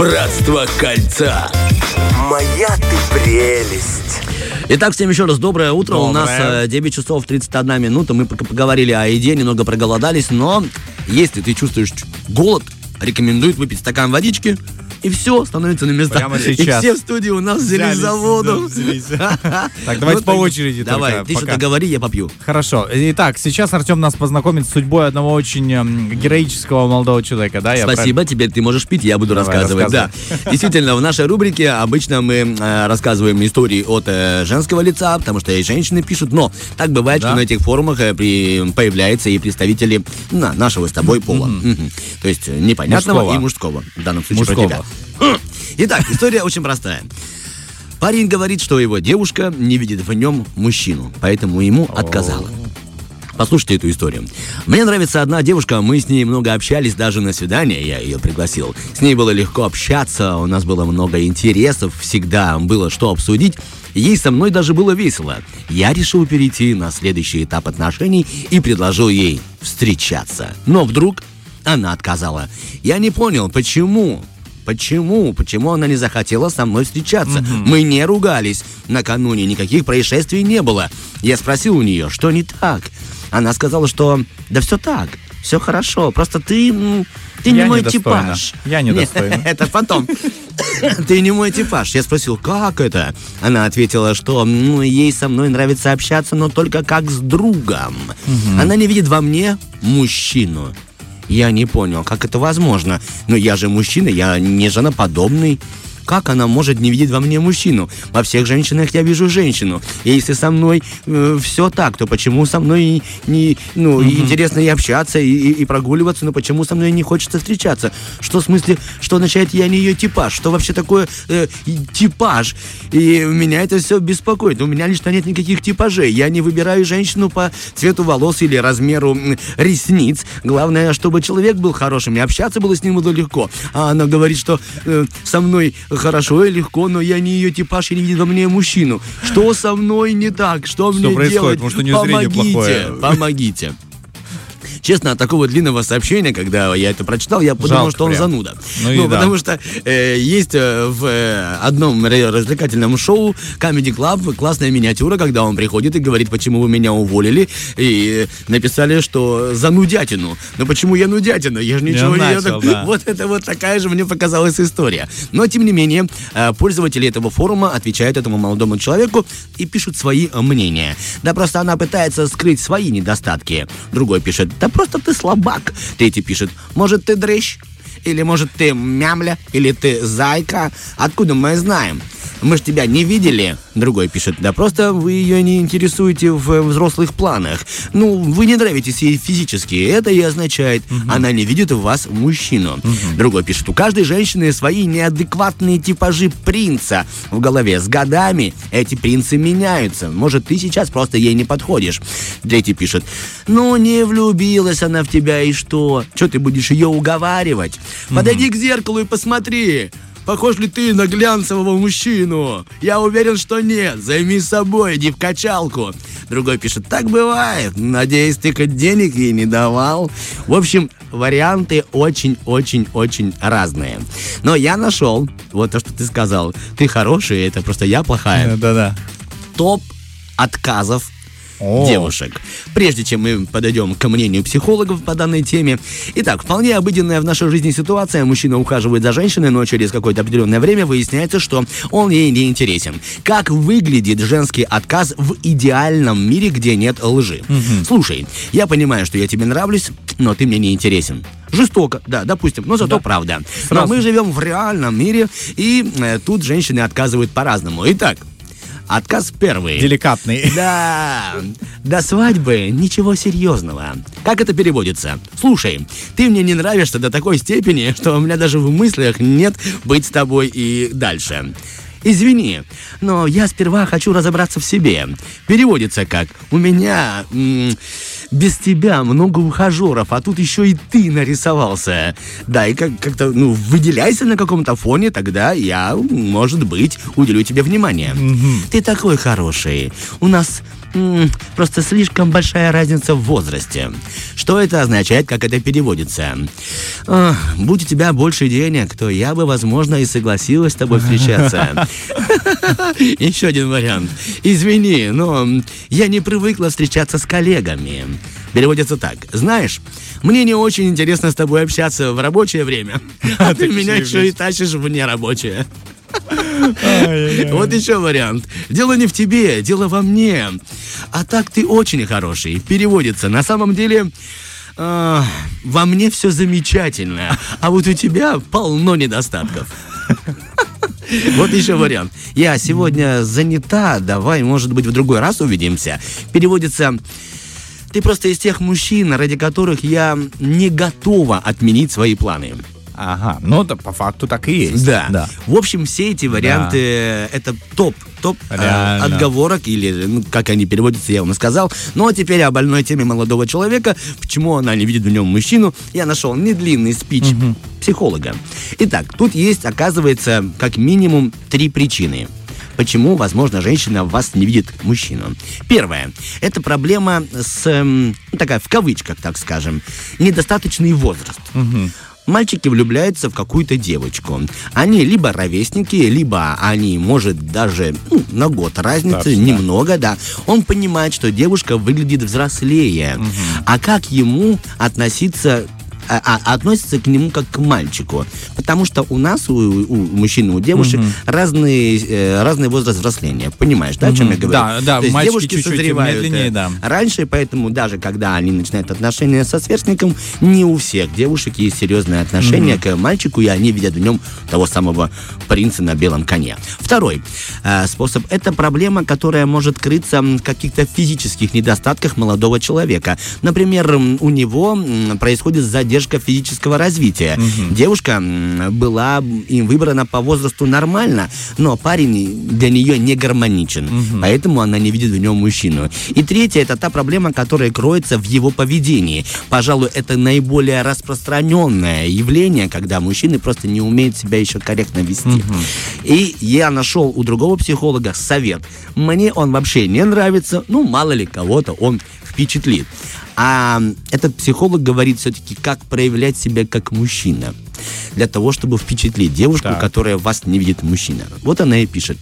Братство кольца. Моя ты прелесть. Итак, всем еще раз доброе утро. У нас Доброе. э, 9 часов 31 минута. Мы пока поговорили о еде, немного проголодались, но если ты чувствуешь голод, рекомендуют выпить стакан водички, и все, становится на места. Прямо И сейчас. все в студии у нас взялись за Взялись, воду. да, взялись. Так, давайте Вот по очереди Давай, только ты что-то говори, я попью. Хорошо. Итак, сейчас Артем нас познакомит с судьбой одного очень эм, героического молодого человека, да? Спасибо, теперь ты можешь пить, я буду Давай, рассказывать. Да. Действительно, в нашей рубрике обычно мы э, рассказываем истории от э, женского лица, потому что и женщины пишут, но так бывает, Да. что на этих форумах э, при- появляются и представители на, нашего с тобой пола. То есть непонятного Мужского. и мужского. В данном случае про Мужского. тебя. Хм. Итак, история очень простая. Парень говорит, что его девушка не видит в нем мужчину, поэтому ему отказала. Послушайте эту историю. Мне нравится одна девушка, мы с ней много общались, даже на свидание я ее пригласил. С ней было легко общаться, у нас было много интересов, всегда было что обсудить. Ей со мной даже было весело. Я решил перейти на следующий этап отношений и предложил ей встречаться. Но вдруг она отказала. Я не понял, почему. Почему? Почему она не захотела со мной встречаться? Мы не ругались. Накануне никаких происшествий не было. Я спросил у нее, что не так. Она сказала, что да все так, все хорошо, просто ты, ты не Я мой недостойна. типаж. Я недостойна. Не, Это потом. Ты не мой типаж. Я спросил, как это? Она ответила, что ну, ей со мной нравится общаться, но только как с другом. Она не видит во мне мужчину. Я не понял, как это возможно. Но я же мужчина, я не женоподобный. Как она может не видеть во мне мужчину? Во всех женщинах я вижу женщину. И если со мной все так, то почему со мной не, ну, и интересно и общаться, и, и- и прогуливаться, но почему со мной не хочется встречаться? Что в смысле, что означает я не ее типаж? Что вообще такое э, типаж? И меня это все беспокоит. У меня лично нет никаких типажей. Я не выбираю женщину по цвету волос или размеру ресниц. Главное, чтобы человек был хорошим, и общаться было с ним было легко. А она говорит, что э, со мной хорошо и легко, но я не ее типаж и не видит во мне мужчину. Что со мной не так? Что, мне происходит? делать? Может, у нее Помогите, плохое? помогите. Честно, от такого длинного сообщения, когда я это прочитал, я подумал, Жалко что он прям. зануда. Ну и да. потому что э, есть э, в э, одном развлекательном шоу Comedy Club классная миниатюра, когда он приходит и говорит, почему вы меня уволили, и написали, что за нудятину. Но почему я нудятина? Я же ничего не... начал, да. Вот это вот такая же мне показалась история. Но, тем не менее, э, пользователи этого форума отвечают этому молодому человеку и пишут свои мнения. Да просто она пытается скрыть свои недостатки. Другой пишет, да просто ты слабак. Третий пишет, может ты дрыщ? Или может ты мямля? Или ты зайка? Откуда мы знаем? Мы ж тебя не видели. Другой пишет, да просто вы ее не интересуете в э, взрослых планах. Ну, вы не нравитесь ей физически. Это и означает, она не видит в вас мужчину. Другой пишет, у каждой женщины свои неадекватные типажи принца в голове. С годами эти принцы меняются. Может, ты сейчас просто ей не подходишь. Третий пишет, ну, не влюбилась она в тебя, и что? Что ты будешь ее уговаривать? Подойди к зеркалу и посмотри. Похож ли ты на глянцевого мужчину? Я уверен, что нет. Займись собой, иди в качалку. Другой пишет, так бывает. Надеюсь, ты хоть денег ей не давал. В общем, варианты очень-очень-очень разные. Но я нашел, вот то, что ты сказал. Ты хороший, это просто я плохая. Да-да. Топ отказов О. девушек. Прежде чем мы подойдем к мнению психологов по данной теме. Итак, вполне обыденная в нашей жизни ситуация. Мужчина ухаживает за женщиной, но через какое-то определенное время выясняется, что он ей не интересен. Как выглядит женский отказ в идеальном мире, где нет лжи? Слушай, я понимаю, что я тебе нравлюсь, но ты мне не интересен. Жестоко, да, допустим, но зато правда. Но мы живем в реальном мире, и э, тут женщины отказывают по-разному. Итак, отказ первый. Деликатный. Да, до свадьбы ничего серьезного. Как это переводится? Слушай, ты мне не нравишься до такой степени, что у меня даже в мыслях нет быть с тобой и дальше. Извини, но я сперва хочу разобраться в себе. Переводится как «У меня без тебя много ухажеров, а тут еще и ты нарисовался». Да, и как- как-то, ну, выделяйся на каком-то фоне, тогда я, может быть, уделю тебе внимание. Ты такой хороший. У нас просто слишком большая разница в возрасте. Что это означает, как это переводится? А, будь у тебя больше денег, то я бы, возможно, и согласилась с тобой встречаться. Еще один вариант. Извини, но я не привыкла встречаться с коллегами. Переводится так. Знаешь, мне не очень интересно с тобой общаться в рабочее время, а ты меня еще и тащишь в нерабочее. Вот еще вариант. Дело не в тебе, дело во мне. А так ты очень хороший. Переводится. На самом деле... а, во мне все замечательно, а вот у тебя полно недостатков. Вот еще вариант. Я сегодня занята, давай, может быть, в другой раз увидимся. Переводится ты просто из тех мужчин, ради которых я не готова отменить свои планы. Ага, ну это по факту так и есть. Да. да. В общем, все эти варианты э, это топ, топ э, отговорок или ну, как они переводятся, я вам сказал. Ну а теперь о больной теме молодого человека, почему она не видит в нем мужчину, я нашел недлинный спич психолога. Итак, тут есть, оказывается, как минимум три причины. Почему, возможно, женщина в вас не видит мужчину? Первое. Это проблема с, эм, такая, в кавычках, так скажем, недостаточный возраст. Мальчики влюбляются в какую-то девочку. Они либо ровесники, либо они, может, даже ну, на год разницы, да. немного, да. Он понимает, что девушка выглядит взрослее. А как ему относиться а- а- относится к нему как к мальчику. Потому что у нас, у, у мужчин и у девушек, разный, э, разный возраст взросления. Понимаешь, да, о чем я говорю? Да, да, То есть мальчики девушки чуть-чуть созревают медленнее, э, да. раньше, поэтому даже когда они начинают отношения со сверстником, не у всех девушек есть серьезное отношение к мальчику, и они видят в нем того самого принца на белом коне. Второй э, способ – это проблема, которая может крыться в каких-то физических недостатках молодого человека. Например, у него происходит задержка физического развития. Девушка м, была им выбрана по возрасту нормально, но парень для нее не гармоничен, поэтому она не видит в нем мужчину. И третье – это та проблема, которая кроется в его поведении. Пожалуй, это наиболее распространенное явление, когда мужчины просто не умеют себя еще корректно вести. И я нашел у другого психолога совет. Мне он вообще не нравится, ну, мало ли кого-то он впечатлит. А этот психолог говорит все-таки, как проявлять себя как мужчина для того, чтобы впечатлить девушку, Так. которая вас не видит мужчина. Вот она и пишет.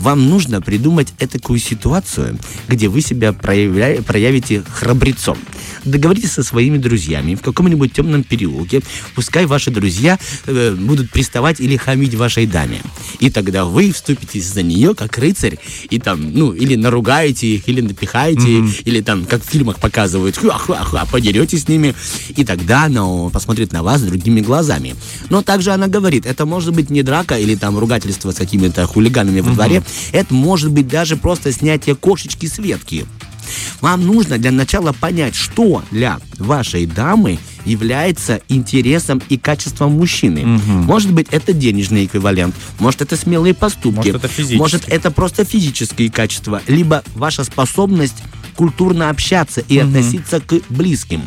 Вам нужно придумать такую ситуацию, где вы себя проявля- проявите храбрецом. Договоритесь со своими друзьями в каком-нибудь темном переулке. Пускай ваши друзья э, будут приставать или хамить вашей даме. И тогда вы вступитесь за нее как рыцарь и там, ну, или наругаете их, или напихаете, или там, как в фильмах показывают, хуа-хуа-хуа, подеретесь с ними. И тогда она посмотрит на вас другими глазами. Но также она говорит, это может быть не драка или там ругательство с какими-то хулиганами во дворе, это может быть даже просто снятие кошечки с ветки. Вам нужно для начала понять, что для вашей дамы является интересом и качеством мужчины. Может быть, это денежный эквивалент, может, это смелые поступки, Может, это физический. может, это просто физические качества, либо ваша способность культурно общаться и относиться к близким.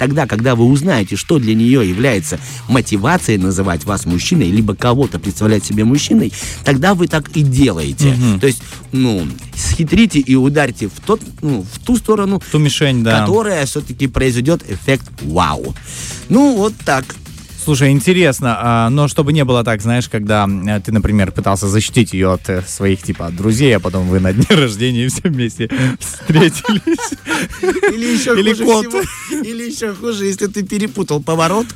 Тогда, когда вы узнаете, что для нее является мотивацией называть вас мужчиной, либо кого-то представлять себе мужчиной, тогда вы так и делаете. То есть, ну, схитрите и ударьте в, тот, ну, в ту сторону, Ту мишень, да. которая все-таки произведет эффект вау. Ну, вот так. Слушай, интересно, а, но чтобы не было так, знаешь, когда ты, например, пытался защитить ее от э, своих, типа, друзей, а потом вы на дне рождения все вместе встретились. Или еще Или хуже кот. всего- или еще хуже, если ты перепутал поворот.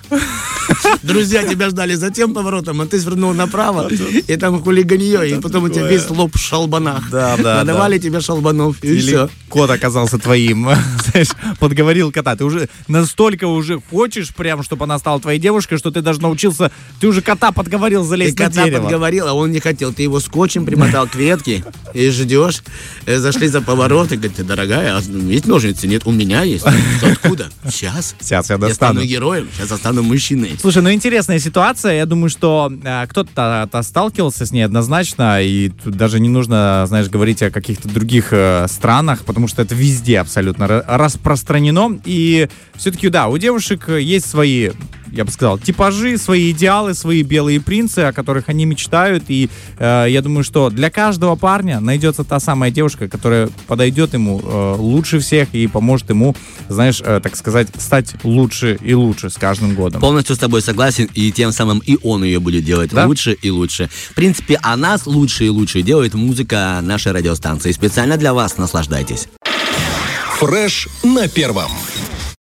Друзья тебя ждали за тем поворотом, а ты свернул направо, и там хулиганье, и потом у тебя весь лоб в шалбанах. Да, да, Надавали тебе шалбанов, и все. кот оказался твоим, знаешь, подговорил кота. Ты уже настолько уже хочешь прям, чтобы она стала твоей девушкой, что ты даже научился, ты уже кота подговорил Ты залезть на кота дерево. подговорил, а он не хотел. Ты его скотчем примотал к ветке и ждешь. Э, Зашли за поворот и говорит, дорогая, а есть ножницы? Нет, у меня есть. Откуда? Сейчас. Сейчас я Я достану. стану героем, сейчас я стану мужчиной. Слушай, ну интересная ситуация. Я думаю, что э, кто-то то сталкивался с ней однозначно, и тут даже не нужно, знаешь, говорить о каких-то других э, странах, потому что это везде абсолютно ра- распространено. И все-таки, да, у девушек есть свои я бы сказал, типажи, свои идеалы, свои белые принцы, о которых они мечтают. И э, я думаю, что для каждого парня найдется та самая девушка, которая подойдет ему э, лучше всех и поможет ему, знаешь, э, так сказать, стать лучше и лучше с каждым годом. Полностью с тобой согласен, и тем самым и он ее будет делать Да? лучше и лучше. В принципе, а нас лучше и лучше делает музыка нашей радиостанции. Специально для вас наслаждайтесь. Фреш на первом.